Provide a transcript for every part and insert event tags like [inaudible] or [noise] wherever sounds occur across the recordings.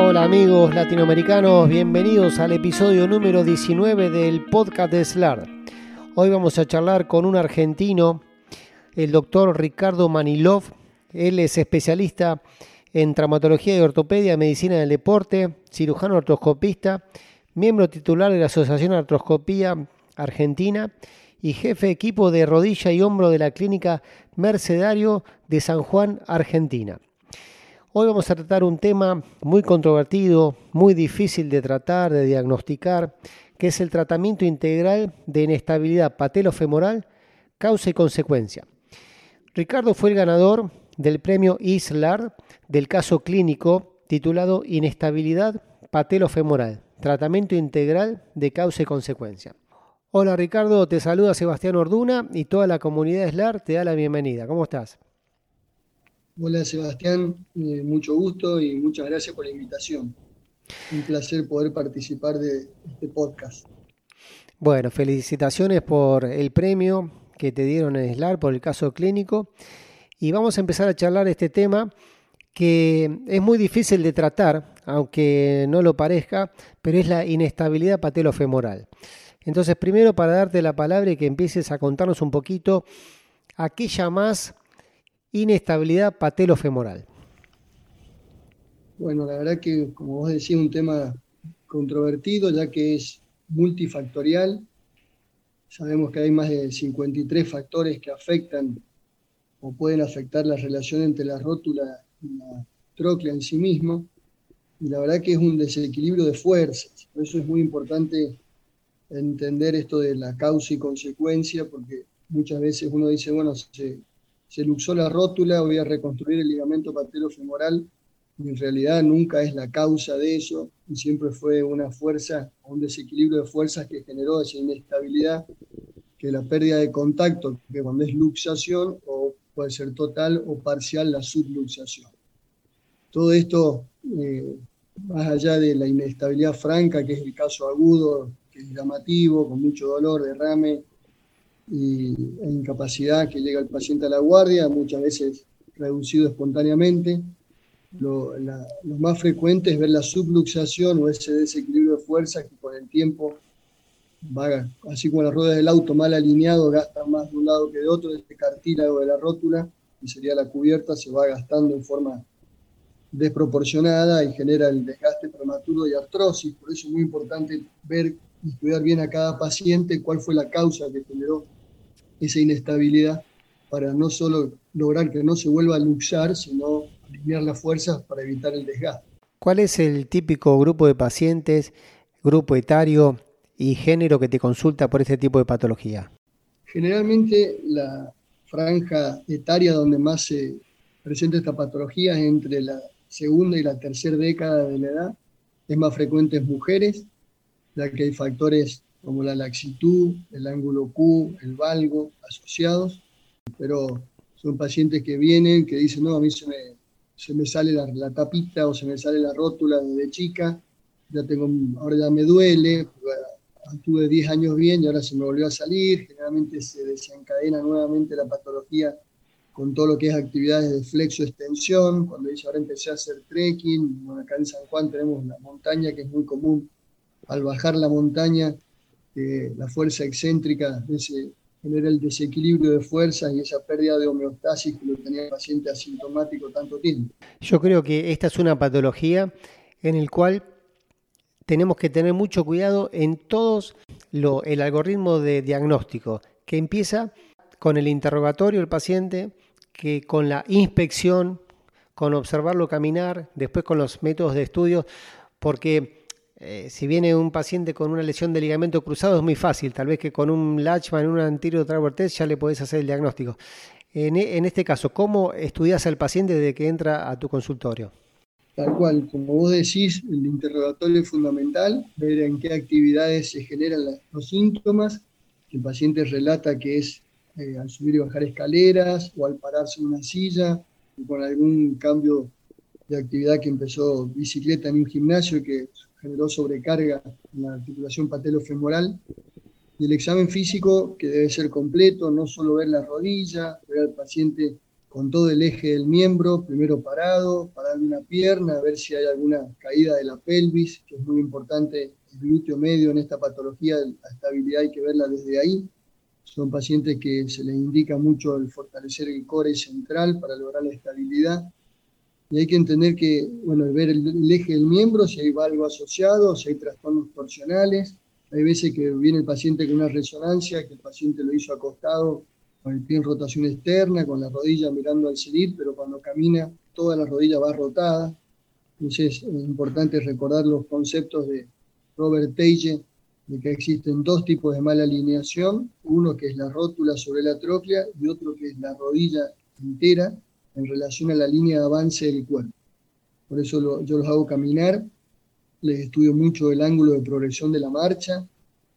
Hola amigos latinoamericanos, bienvenidos al episodio número 19 del podcast de SLAR. Hoy vamos a charlar con un argentino, el doctor Ricardo Manilov. Él es especialista en traumatología y ortopedia, medicina del deporte, cirujano artroscopista, miembro titular de la Asociación Artroscopía Argentina y jefe de equipo de rodilla y hombro de la clínica Mercedario de San Juan, Argentina. Hoy vamos a tratar un tema muy controvertido, muy difícil de tratar, de diagnosticar, que es el tratamiento integral de inestabilidad patelofemoral, causa y consecuencia. Ricardo fue el ganador del premio ISLAR del caso clínico titulado Inestabilidad patelofemoral, tratamiento integral de causa y consecuencia. Hola Ricardo, te saluda Sebastián Orduna y toda la comunidad SLAR te da la bienvenida. ¿Cómo estás? Hola Sebastián, eh, mucho gusto y muchas gracias por la invitación. Un placer poder participar de este podcast. Bueno, felicitaciones por el premio que te dieron en SLAR por el caso clínico. Y vamos a empezar a charlar este tema que es muy difícil de tratar, aunque no lo parezca, pero es la inestabilidad patelofemoral. Entonces, primero para darte la palabra y que empieces a contarnos un poquito a qué llamás inestabilidad patelofemoral. Bueno, la verdad que, como vos decís, un tema controvertido, ya que es multifactorial. Sabemos que hay más de 53 factores que afectan o pueden afectar la relación entre la rótula y la tróclea en sí mismo. Y la verdad que es un desequilibrio de fuerzas. Por eso es muy importante entender esto de la causa y consecuencia, porque muchas veces uno dice, bueno, se, se luxó la rótula, voy a reconstruir el ligamento patelofemoral, y en realidad nunca es la causa de eso, y siempre fue una fuerza, un desequilibrio de fuerzas que generó esa inestabilidad, que la pérdida de contacto, que cuando es luxación, o puede ser total o parcial la subluxación. Todo esto, eh, más allá de la inestabilidad franca, que es el caso agudo, que es llamativo, con mucho dolor, derrame, y, e incapacidad que llega el paciente a la guardia, muchas veces reducido espontáneamente. Lo, más frecuente es ver la subluxación o ese desequilibrio de fuerza que con el tiempo va, así como las ruedas del auto mal alineado, gastan más de un lado que de otro, este cartílago de la rótula, que sería la cubierta, se va gastando en forma desproporcionada y genera el desgaste prematuro y artrosis. Por eso es muy importante ver y estudiar bien a cada paciente cuál fue la causa que generó esa inestabilidad para no solo lograr que no se vuelva a luxar, sino alinear las fuerzas para evitar el desgaste. ¿Cuál es el típico grupo de pacientes, grupo etario y género que te consulta por este tipo de patología? Generalmente la franja etaria donde más se presenta esta patología es entre la segunda y la tercera década de la edad. Es más frecuente en mujeres, ya que hay factores como la laxitud, el ángulo Q, el valgo asociados, pero son pacientes que vienen, que dicen, no, a mí se me, se me sale la, tapita o se me sale la rótula desde chica, ya tengo, ahora ya me duele, tuve 10 años bien y ahora se me volvió a salir, generalmente se desencadena nuevamente la patología con todo lo que es actividades de flexo-extensión, cuando dice ahora empecé a hacer trekking, acá en San Juan tenemos la montaña que es muy común, al bajar la montaña la fuerza excéntrica ese, genera el desequilibrio de fuerzas y esa pérdida de homeostasis que lo tenía el paciente asintomático tanto tiempo. Yo creo que esta es una patología en la cual tenemos que tener mucho cuidado en todos lo, el algoritmo de diagnóstico, que empieza con el interrogatorio del paciente, que con la inspección, con observarlo caminar, después con los métodos de estudio, porque eh, si viene un paciente con una lesión de ligamento cruzado es muy fácil, tal vez que con un Latchman, un anterior traver test ya le podés hacer el diagnóstico. En, en, este caso, ¿cómo estudias al paciente desde que entra a tu consultorio? Tal cual, como vos decís, el interrogatorio es fundamental, ver en qué actividades se generan los síntomas. El paciente relata que es eh, al subir y bajar escaleras o al pararse en una silla, o con algún cambio de actividad que empezó bicicleta en un gimnasio que generó sobrecarga en la articulación patelofemoral. Y el examen físico, que debe ser completo, no solo ver la rodilla, ver al paciente con todo el eje del miembro, primero parado, parando una pierna, ver si hay alguna caída de la pelvis, que es muy importante el glúteo medio en esta patología, la estabilidad hay que verla desde ahí. Son pacientes que se les indica mucho el fortalecer el core central para lograr la estabilidad. Y hay que entender que, bueno, ver el, eje del miembro, si hay algo asociado, si hay trastornos torsionales. Hay veces que viene el paciente con una resonancia, que el paciente lo hizo acostado con el pie en rotación externa, con la rodilla mirando al salir, pero cuando camina toda la rodilla va rotada. Entonces es importante recordar los conceptos de Robert Tage, de que existen dos tipos de mala alineación, uno que es la rótula sobre la tróclea y otro que es la rodilla entera en relación a la línea de avance del cuerpo. Por eso yo los hago caminar, les estudio mucho el ángulo de progresión de la marcha,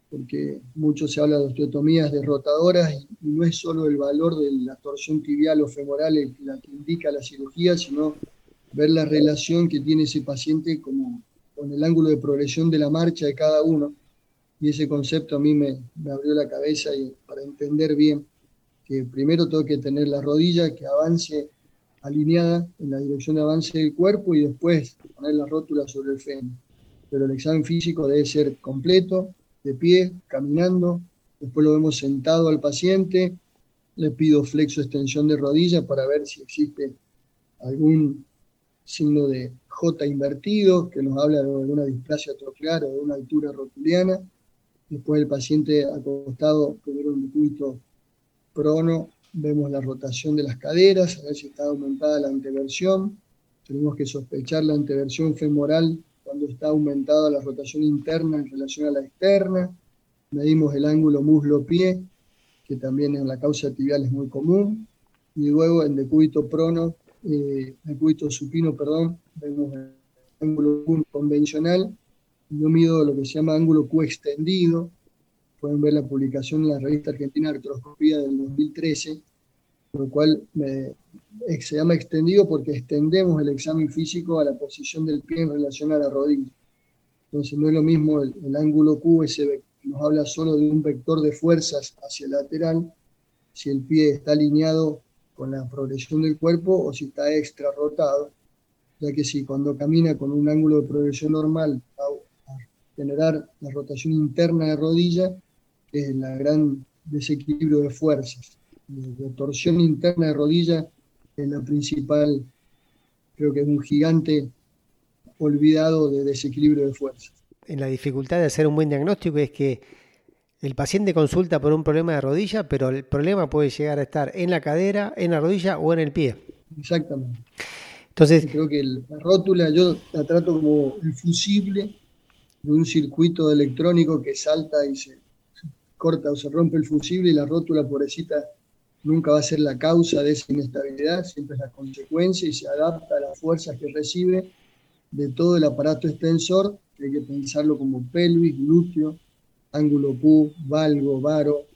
porque mucho se habla de osteotomías derrotadoras y, no es solo el valor de la torsión tibial o femoral el, la que indica la cirugía, sino ver la relación que tiene ese paciente como, con el ángulo de progresión de la marcha de cada uno. Y ese concepto a mí me, me abrió la cabeza y para entender bien que primero tengo que tener la rodilla que avance alineada en la dirección de avance del cuerpo y después poner la rótula sobre el fémur. Pero el examen físico debe ser completo, de pie, caminando, después lo vemos sentado al paciente, le pido flexo extensión de rodilla para ver si existe algún signo de J invertido que nos habla de alguna displasia troclear o de una altura rotuliana. Después el paciente acostado, primero un decúbito prono, vemos la rotación de las caderas, a ver si está aumentada la anteversión. Tenemos que sospechar la anteversión femoral cuando está aumentada la rotación interna en relación a la externa. Medimos el ángulo muslo-pie, que también en la causa tibial es muy común. Y luego en decúbito prono, eh, decúbito supino, perdón, vemos el ángulo convencional. Yo mido lo que se llama ángulo Q extendido. Pueden ver la publicación en la revista Argentina Artroscopía del 2013, por lo cual me, se llama extendido porque extendemos el examen físico a la posición del pie en relación a la rodilla. Entonces no es lo mismo el, ángulo Q, ese nos habla solo de un vector de fuerzas hacia el lateral, si el pie está alineado con la progresión del cuerpo o si está extra rotado, ya que si cuando camina con un ángulo de progresión normal a generar la rotación interna de rodilla, es el gran desequilibrio de fuerzas. La torsión interna de rodilla es la principal, creo que es un gigante olvidado de desequilibrio de fuerza. En la dificultad de hacer un buen diagnóstico es que el paciente consulta por un problema de rodilla, pero el problema puede llegar a estar en la cadera, en la rodilla o en el pie. Exactamente. Entonces, creo que la rótula yo la trato como el fusible de un circuito electrónico que salta y se corta o se rompe el fusible y la rótula pobrecita nunca va a ser la causa de esa inestabilidad, siempre es la consecuencia y se adapta a las fuerzas que recibe de todo el aparato extensor, que hay que pensarlo como pelvis, glúteo, ángulo Q, valgo, varo.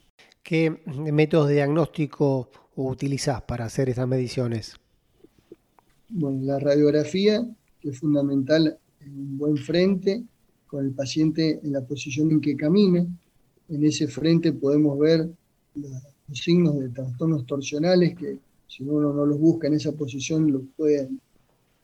¿Qué métodos de diagnóstico utilizás para hacer estas mediciones? Bueno, la radiografía, que es fundamental en un buen frente, con el paciente en la posición en que camina. En ese frente podemos ver la signos de trastornos torsionales que si uno no los busca en esa posición lo pueden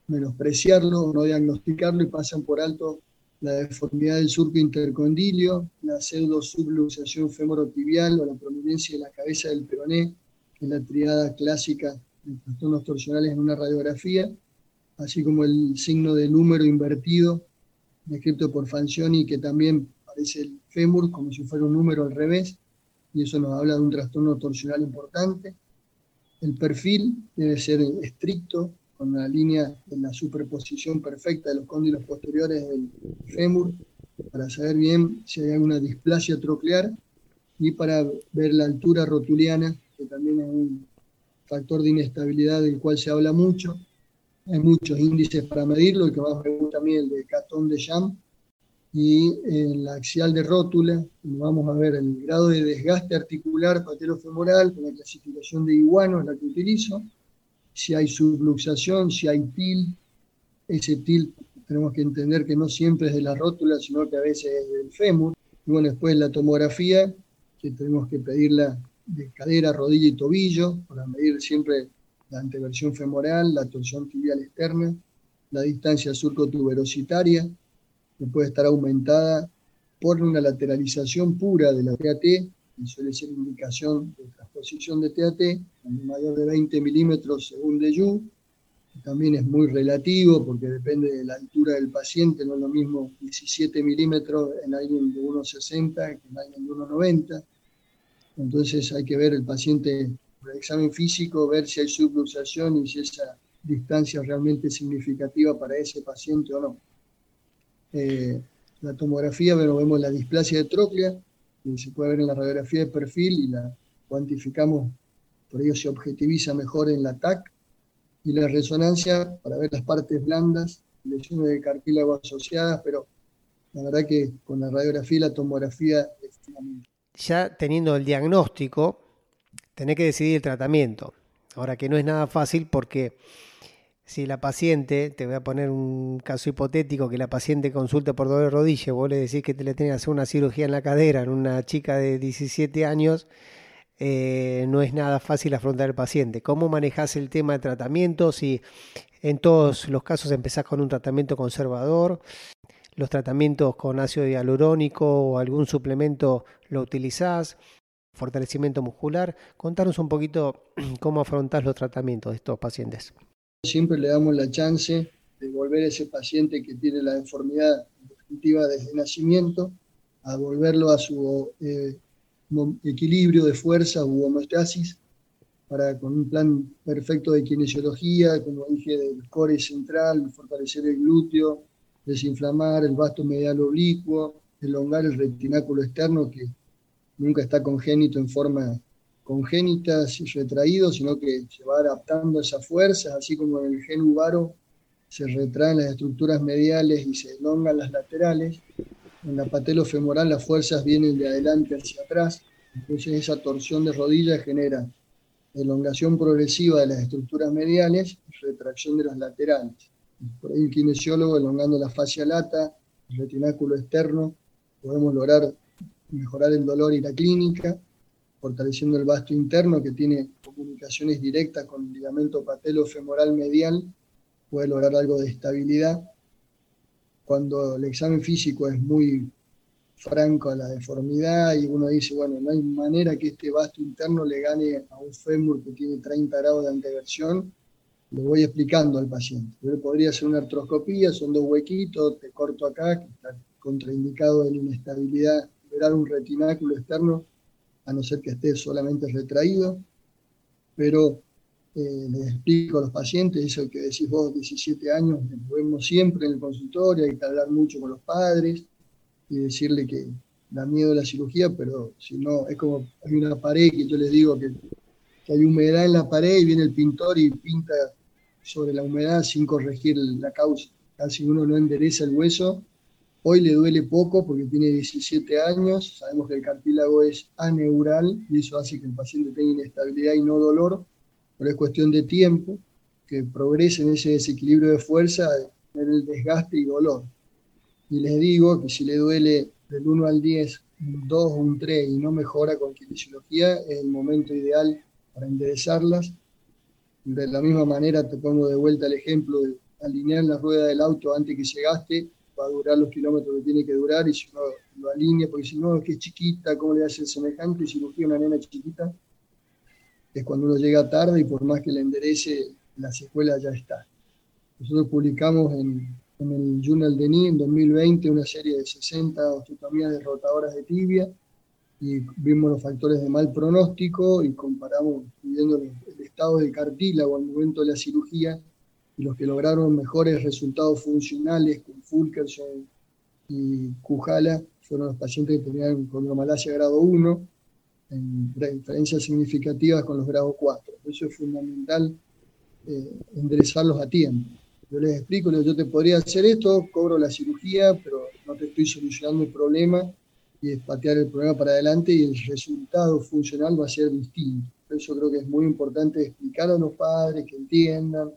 menospreciarlo, no diagnosticarlo y pasan por alto la deformidad del surco intercondilio, la pseudo-subluxación femorotibial o la prominencia de la cabeza del peroné, que es la triada clásica de trastornos torsionales en una radiografía, así como el signo del número invertido, descrito por Fancioni, que también parece el fémur como si fuera un número al revés, y eso nos habla de un trastorno torsional importante. El perfil debe ser estricto, con la línea de la superposición perfecta de los cóndilos posteriores del fémur, para saber bien si hay alguna displasia troclear y para ver la altura rotuliana, que también es un factor de inestabilidad del cual se habla mucho. Hay muchos índices para medirlo, el que más me gusta a mí el de Catón de Jam, y en la axial de rótula vamos a ver el grado de desgaste articular patelofemoral con la clasificación de iguano, es la que utilizo, si hay subluxación, si hay til, ese til tenemos que entender que no siempre es de la rótula, sino que a veces es del fémur, y bueno, después la tomografía, que tenemos que pedirla de cadera, rodilla y tobillo, para medir siempre la anteversión femoral, la torsión tibial externa, la distancia surcotuberositaria, que puede estar aumentada por una lateralización pura de la TAT, que suele ser indicación de transposición de TAT, mayor de 20 milímetros según de Yu, también es muy relativo porque depende de la altura del paciente, no es lo mismo 17 milímetros en alguien de 1,60 que en alguien de 1,90. Entonces hay que ver el paciente por el examen físico, ver si hay subluxación y si esa distancia es realmente significativa para ese paciente o no. Eh, la tomografía, bueno, vemos la displasia de tróclea, que se puede ver en la radiografía de perfil y la cuantificamos, por ello se objetiviza mejor en la TAC y la resonancia para ver las partes blandas, lesiones de cartílago asociadas, pero la verdad que con la radiografía y la tomografía. Ya teniendo el diagnóstico, tenés que decidir el tratamiento. Ahora que no es nada fácil porque si la paciente, te voy a poner un caso hipotético, que la paciente consulte por dolor de rodilla, vos le decís que te le tenés que hacer una cirugía en la cadera en una chica de 17 años, eh, no es nada fácil afrontar el paciente. ¿Cómo manejas el tema de tratamiento? Si en todos los casos empezás con un tratamiento conservador, los tratamientos con ácido hialurónico o algún suplemento lo utilizás, fortalecimiento muscular. Contanos un poquito [clears throat] cómo afrontás los tratamientos de estos pacientes. Siempre le damos la chance de volver a ese paciente que tiene la deformidad definitiva desde nacimiento a volverlo a su eh, equilibrio de fuerza u homeostasis, para, con un plan perfecto de kinesiología, como dije, del core central, fortalecer el glúteo, desinflamar el vasto medial oblicuo, elongar el retináculo externo, que nunca está congénito en forma congénita, retraído, sino que se va adaptando a esas fuerzas, así como en el gen uvaro se retraen las estructuras mediales y se elongan las laterales, en la patelofemoral las fuerzas vienen de adelante hacia atrás, entonces esa torsión de rodillas genera elongación progresiva de las estructuras mediales y retracción de las laterales. Por ahí el kinesiólogo elongando la fascia lata, el retináculo externo, podemos lograr mejorar el dolor y la clínica, fortaleciendo el vasto interno que tiene comunicaciones directas con el ligamento patelofemoral medial, puede lograr algo de estabilidad cuando el examen físico es muy franco a la deformidad y uno dice, bueno, no hay manera que este vasto interno le gane a un fémur que tiene 30 grados de anteversión, le voy explicando al paciente. Yo podría hacer una artroscopía, son dos huequitos, te corto acá, que está contraindicado la inestabilidad, liberar un retináculo externo, a no ser que esté solamente retraído, pero eh, les explico a los pacientes, eso que decís vos, 17 años, lo vemos siempre en el consultorio, hay que hablar mucho con los padres y decirle que da miedo la cirugía, pero si no, es como hay una pared que yo les digo que, que hay humedad en la pared y viene el pintor y pinta sobre la humedad sin corregir la causa. Casi uno no endereza el hueso. Hoy le duele poco porque tiene 17 años, sabemos que el cartílago es aneural y eso hace que el paciente tenga inestabilidad y no dolor pero es cuestión de tiempo que progrese en ese desequilibrio de fuerza, en el desgaste y dolor. Y les digo que si le duele del 1 al 10, un 2 o un 3 y no mejora con kinesiología, es el momento ideal para enderezarlas. De la misma manera te pongo de vuelta el ejemplo de alinear la rueda del auto antes que se gaste, va a durar los kilómetros que tiene que durar y si no lo alinea, porque si no, es que es chiquita, ¿cómo le hace semejante cirugía a una nena chiquita? es cuando uno llega tarde y por más que le enderece, la secuela ya está. Nosotros publicamos en, el Journal de NI en 2020 una serie de 60 osteotomías derrotadoras de tibia y vimos los factores de mal pronóstico y comparamos viendo el, estado de cartílago al momento de la cirugía y los que lograron mejores resultados funcionales con Fulkerson y Kujala fueron los pacientes que tenían condromalacia grado 1 en diferencias significativas con los grados 4. eso es fundamental eh, enderezarlos a tiempo. Yo les explico, yo te podría hacer esto, cobro la cirugía, pero no te estoy solucionando el problema y es patear el problema para adelante y el resultado funcional va a ser distinto. Por eso creo que es muy importante explicar a los padres que entiendan,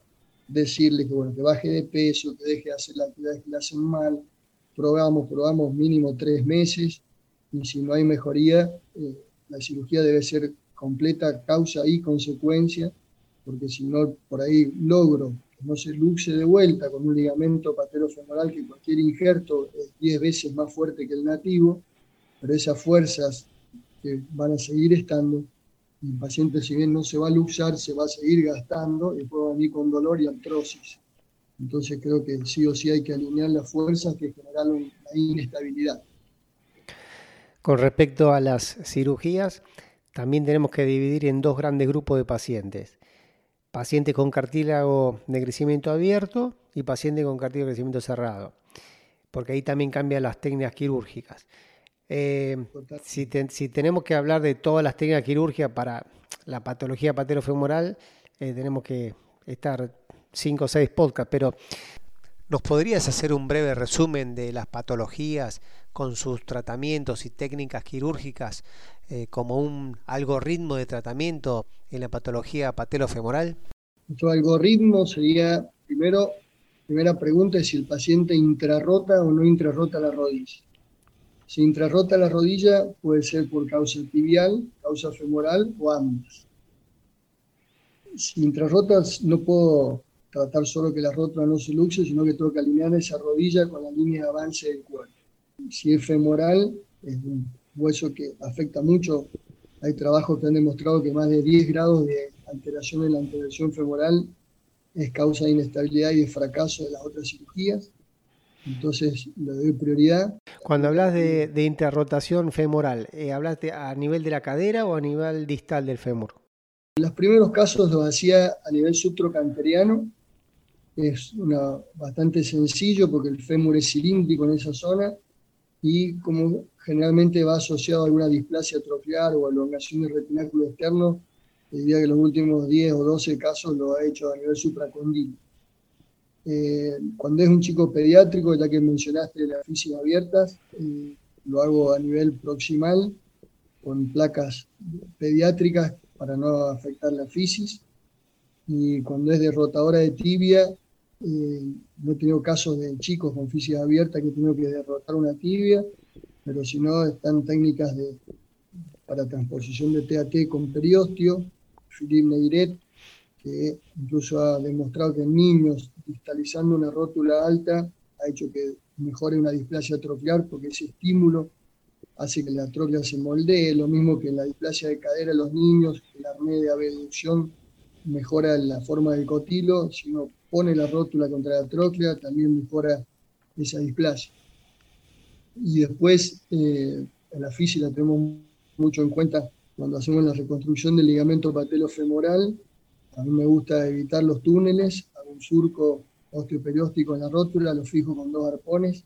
decirles que, bueno, que baje de peso, que deje de hacer las actividades que le hacen mal. Probamos, probamos mínimo tres meses y si no hay mejoría, eh, la cirugía debe ser completa, causa y consecuencia, porque si no, por ahí logro que no se luxe de vuelta con un ligamento patelofemoral que cualquier injerto es 10 veces más fuerte que el nativo, pero esas fuerzas que van a seguir estando, el paciente si bien no se va a luxar, se va a seguir gastando y puede venir con dolor y artrosis. Entonces creo que sí o sí hay que alinear las fuerzas que generan la inestabilidad. Con respecto a las cirugías, también tenemos que dividir en dos grandes grupos de pacientes. Pacientes con cartílago de crecimiento abierto y pacientes con cartílago de crecimiento cerrado, porque ahí también cambian las técnicas quirúrgicas. Eh, si, si, tenemos que hablar de todas las técnicas quirúrgicas para la patología patelofemoral, eh, tenemos que estar cinco o seis podcasts, pero ¿nos podrías hacer un breve resumen de las patologías con sus tratamientos y técnicas quirúrgicas eh, como un algoritmo de tratamiento en la patología patelofemoral? Nuestro algoritmo sería, primero, primera pregunta es si el paciente intrarrota o no intrarrota la rodilla. Si intrarrota la rodilla puede ser por causa tibial, causa femoral o ambas. Si intrarrotas no puedo tratar solo que la rótula no se luxe, sino que tengo que alinear esa rodilla con la línea de avance del cuerpo. Si es femoral, es un hueso que afecta mucho. Hay trabajos que han demostrado que más de 10 grados de alteración en la intervención femoral es causa de inestabilidad y de fracaso de las otras cirugías. Entonces le doy prioridad. Cuando hablas de, interrotación femoral, ¿hablaste eh, ¿hablas a nivel de la cadera o a nivel distal del fémur? En los primeros casos lo hacía a nivel subtrocanteriano es una, bastante sencillo porque el fémur es cilíndrico en esa zona y como generalmente va asociado a alguna displasia atrofiar o elongación del retináculo externo, diría que los últimos 10 o 12 casos lo ha hecho a nivel supracondilo. Eh, cuando es un chico pediátrico, ya que mencionaste las físicas abiertas, eh, lo hago a nivel proximal con placas pediátricas para no afectar la fisis. Y cuando es derrotadora de tibia, eh, no he tenido casos de chicos con física abierta que tengo que derrotar una tibia, pero si no, están técnicas de, para transposición de TAT con periostio. Philippe Neiret, que incluso ha demostrado que en niños distalizando una rótula alta ha hecho que mejore una displasia atrofiar porque ese estímulo hace que la atrofia se moldee, lo mismo que en la displasia de cadera en los niños, el arnés de mejora la forma del cotilo, si uno pone la rótula contra la tróclea, también mejora esa displasia. Y después, eh, en la física tenemos mucho en cuenta cuando hacemos la reconstrucción del ligamento patelofemoral. A mí me gusta evitar los túneles, hago un surco osteoperióstico en la rótula, lo fijo con dos arpones,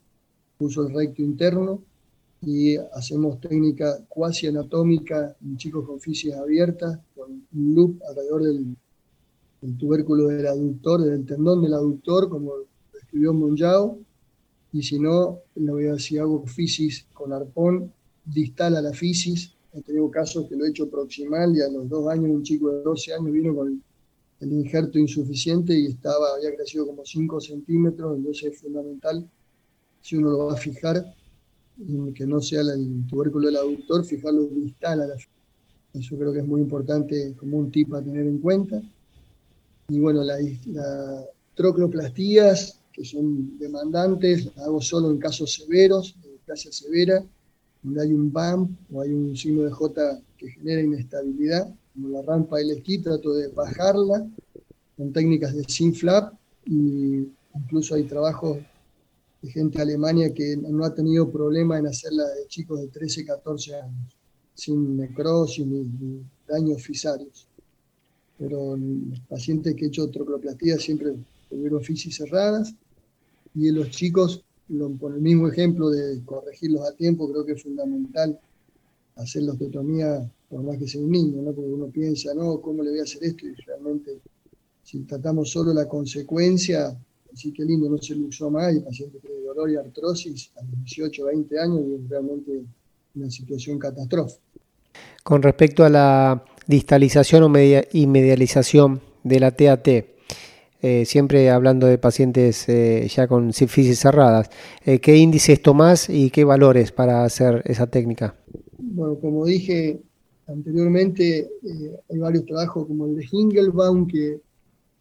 uso el recto interno y hacemos técnica cuasi anatómica en chicos con físicas abiertas, con un loop alrededor del el tubérculo del aductor, del tendón del aductor, como lo escribió Monjao, y si no, lo voy a si hago fisis con arpón, distal a la fisis. He tenido casos que lo he hecho proximal y a los dos años un chico de 12 años vino con el injerto insuficiente y estaba, había crecido como 5 centímetros, entonces es fundamental, si uno lo va a fijar, que no sea el tubérculo del aductor, fijarlo distal a la. Eso creo que es muy importante como un tip a tener en cuenta. Y bueno, las la trocloplastías, que son demandantes, hago solo en casos severos, de displasia severa, donde hay un BAM o hay un signo de J que genera inestabilidad, como la rampa del esquí, trato de bajarla con técnicas de sin flap y incluso hay trabajos de gente de Alemania que no ha tenido problema en hacerla de chicos de 13, 14 años, sin necrosis ni daños fisarios pero los pacientes que he hecho trocloplastía siempre tuvieron fisis cerradas y en los chicos, por el mismo ejemplo de corregirlos a tiempo, creo que es fundamental hacer la osteotomía por más que sea un niño, ¿no? porque uno piensa, no, ¿cómo le voy a hacer esto? Y realmente, si tratamos solo la consecuencia, así que lindo, no se luxó más, y el paciente tiene dolor y artrosis a los 18, 20 años, y es realmente una situación catastrófica. Con respecto a la distalización o y medialización de la TAT, eh, siempre hablando de pacientes eh, ya con sífilis cerradas, eh, ¿qué índices tomás y qué valores para hacer esa técnica? Bueno, como dije anteriormente eh, hay varios trabajos como el de Hingelbaum que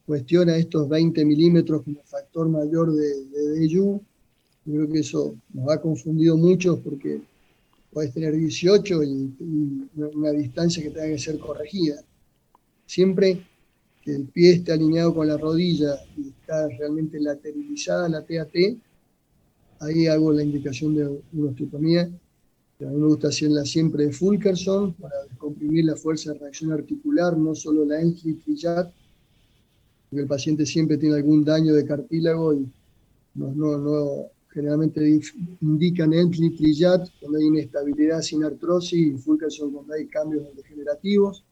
cuestiona estos 20 milímetros como factor mayor de, de Yo creo que eso nos ha confundido mucho porque puedes tener 18 y, una distancia que tenga que ser corregida. Siempre que el pie esté alineado con la rodilla y está realmente lateralizada la TAT, ahí hago la indicación de una osteotomía. A mí me gusta hacerla siempre de Fulkerson para descomprimir la fuerza de reacción articular, no solo la Ensley Trillat, porque el paciente siempre tiene algún daño de cartílago y no, no, no generalmente indican Ensley Trillat cuando hay inestabilidad sin artrosis y Fulkerson cuando hay cambios degenerativos.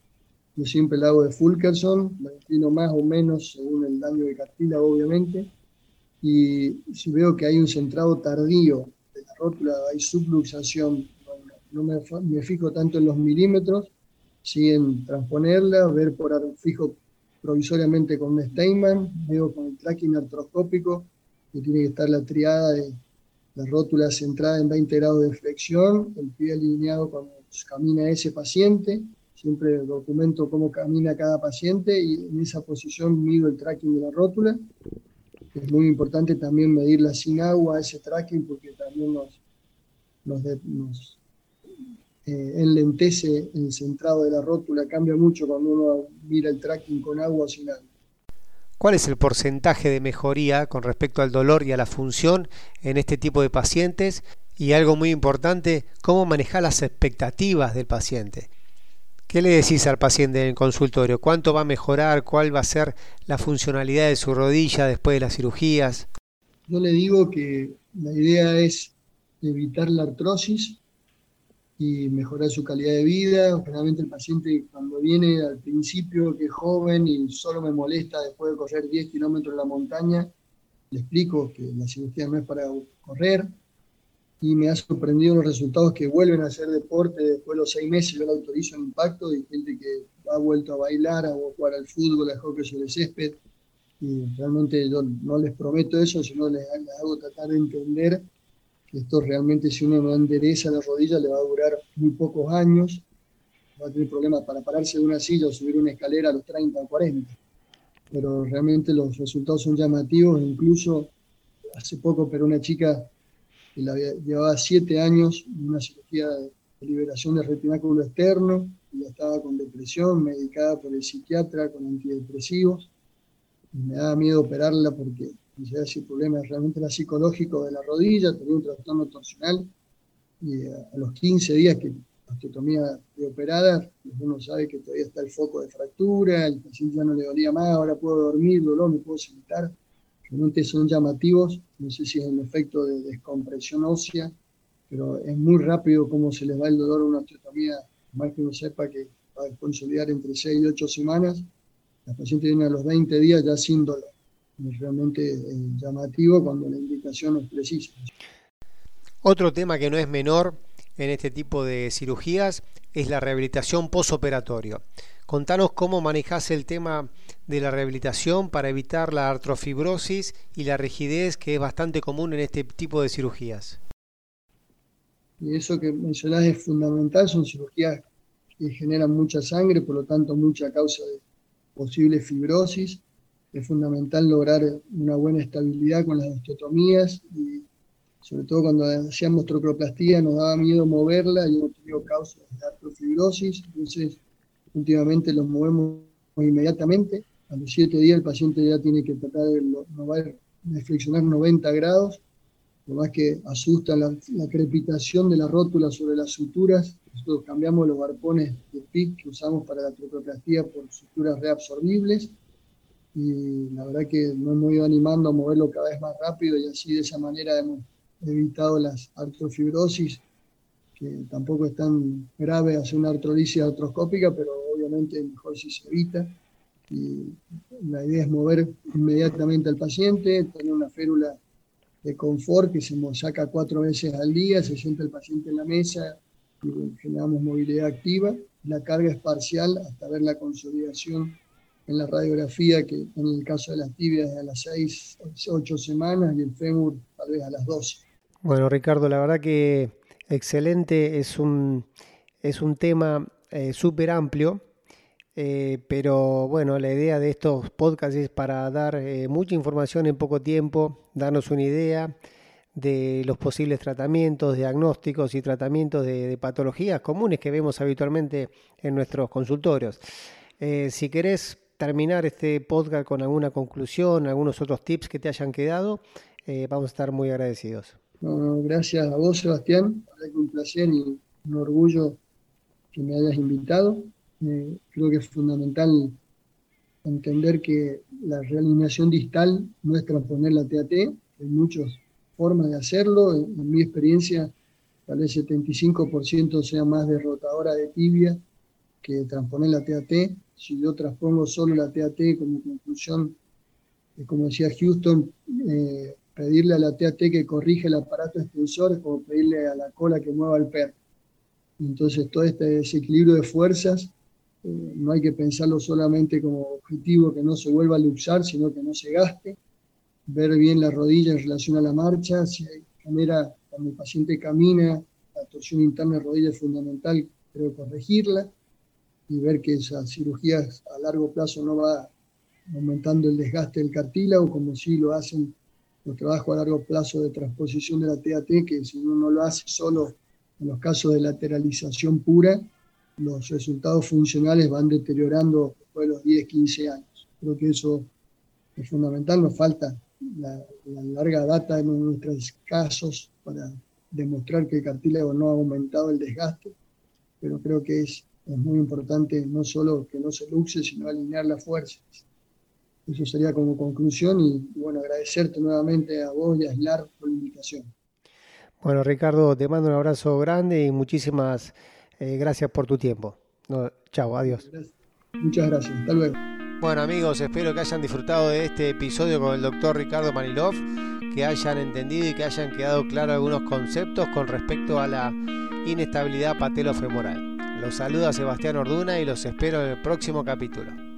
Yo siempre la hago de Fulkerson, la inclino más o menos según el daño de cartílago, obviamente. Y si veo que hay un centrado tardío de la rótula, hay subluxación, no, me, me, fijo tanto en los milímetros, sí en transponerla, ver por fijo provisoriamente con un Steinman, veo con el tracking artroscópico, que tiene que estar la triada de la rótula centrada en 20 grados de flexión, el pie alineado cuando camina ese paciente, siempre documento cómo camina cada paciente y en esa posición mido el tracking de la rótula. Es muy importante también medirla sin agua, ese tracking, porque también nos, nos, eh, enlentece el centrado de la rótula, cambia mucho cuando uno mira el tracking con agua o sin agua. ¿Cuál es el porcentaje de mejoría con respecto al dolor y a la función en este tipo de pacientes? Y algo muy importante, cómo manejar las expectativas del paciente. ¿Qué le decís al paciente en el consultorio? ¿Cuánto va a mejorar? ¿Cuál va a ser la funcionalidad de su rodilla después de las cirugías? Yo le digo que la idea es evitar la artrosis y mejorar su calidad de vida. Generalmente el paciente cuando viene al principio, que es joven y solo me molesta después de correr 10 kilómetros en la montaña, le explico que la cirugía no es para correr, y me ha sorprendido los resultados que vuelven a hacer deporte después de los seis meses, yo lo autorizo en impacto, y gente que ha vuelto a bailar, a jugar al fútbol, a hockey sobre césped, y realmente yo no les prometo eso, sino les, hago tratar de entender esto realmente si uno no endereza la rodilla le va a durar muy pocos años, va a tener problemas para pararse de una silla o subir una escalera a los 30 o 40, pero realmente los resultados son llamativos, incluso hace poco, pero una chica llevaba siete años en una cirugía de liberación del retináculo externo, y ya estaba con depresión, medicada por el psiquiatra con antidepresivos. me daba miedo operarla porque si el problema realmente era psicológico de la rodilla, tenía un trastorno torsional, y a, los 15 días que la osteotomía de operada, uno sabe que todavía está el foco de fractura, el paciente ya no le dolía más, ahora puedo dormir, dolor, me puedo sentar realmente son llamativos, no sé si es el efecto de descompresión ósea, pero es muy rápido cómo se les va el dolor a una osteotomía, más que uno sepa que va a consolidar entre 6 y 8 semanas, la paciente viene a los 20 días ya sin dolor. Es realmente eh, llamativo cuando la indicación es precisa. Otro tema que no es menor en este tipo de cirugías es la rehabilitación posoperatorio. Contanos cómo manejas el tema de la rehabilitación para evitar la artrofibrosis y la rigidez que es bastante común en este tipo de cirugías. Y eso que mencionás es fundamental, son cirugías que generan mucha sangre, por lo tanto mucha causa de posible fibrosis. Es fundamental lograr una buena estabilidad con las osteotomías y sobre todo cuando hacíamos trocroplastía nos daba miedo moverla y hemos tenido causas de artrofibrosis. Entonces últimamente los movemos inmediatamente. A los siete días el paciente ya tiene que tratar de, de flexionar 90 grados, lo más que asusta la, crepitación de la rótula sobre las suturas. Nosotros cambiamos los arpones de PIC que usamos para la trocoplastía por suturas reabsorbibles y la verdad que nos hemos ido animando a moverlo cada vez más rápido y así de esa manera hemos evitado las artrofibrosis que tampoco es tan grave hacer una artrolisis artroscópica, pero obviamente mejor si se evita. Y la idea es mover inmediatamente al paciente, tener una férula de confort que se saca cuatro veces al día, se sienta el paciente en la mesa y generamos movilidad activa. La carga es parcial hasta ver la consolidación en la radiografía, que en el caso de las tibias es a las 6, 8 semanas y el fémur tal vez a las 12. Bueno, Ricardo, la verdad que excelente, es un, es un tema eh, súper amplio, eh, pero bueno, la idea de estos podcasts es para dar eh, mucha información en poco tiempo, darnos una idea de los posibles tratamientos, diagnósticos y tratamientos de, patologías comunes que vemos habitualmente en nuestros consultorios. si querés terminar este podcast con alguna conclusión, algunos otros tips que te hayan quedado, vamos a estar muy agradecidos. gracias a vos, Sebastián. Es un placer y un orgullo que me hayas invitado. Eh, creo que es fundamental entender que la realineación distal no es transponer la TAT, hay muchas formas de hacerlo. En, mi experiencia, tal vez 75% sea más derrotadora de tibia que transponer la TAT. Si yo transpongo solo la TAT como conclusión, como decía Houston, eh, pedirle a la TAT que corrija el aparato extensor es como pedirle a la cola que mueva el perro. Entonces, todo este desequilibrio de fuerzas eh, no hay que pensarlo solamente como objetivo que no se vuelva a luxar, sino que no se gaste. Ver bien la rodilla en relación a la marcha, si genera, cuando el paciente camina, la torsión interna de rodilla es fundamental, creo corregirla y ver que esa cirugía a largo plazo no va aumentando el desgaste del cartílago, como si lo hacen los trabajos a largo plazo de transposición de la TAT, que si uno no lo hace solo en los casos de lateralización pura, los resultados funcionales van deteriorando después de los 10, 15 años. Creo que eso es fundamental, nos falta la, larga data en nuestros casos para demostrar que el cartílago no ha aumentado el desgaste, pero creo que es, es muy importante no solo que no se luxe, sino alinear las fuerzas. Eso sería como conclusión y, bueno, agradecerte nuevamente a vos y a Slar por la invitación. Bueno, Ricardo, te mando un abrazo grande y muchísimas eh, gracias por tu tiempo. chao, adiós. Muchas gracias, hasta luego. Bueno amigos, espero que hayan disfrutado de este episodio con el doctor Ricardo Manilov, que hayan entendido y que hayan quedado claros algunos conceptos con respecto a la inestabilidad patelofemoral. Los saluda Sebastián Orduna y los espero en el próximo capítulo.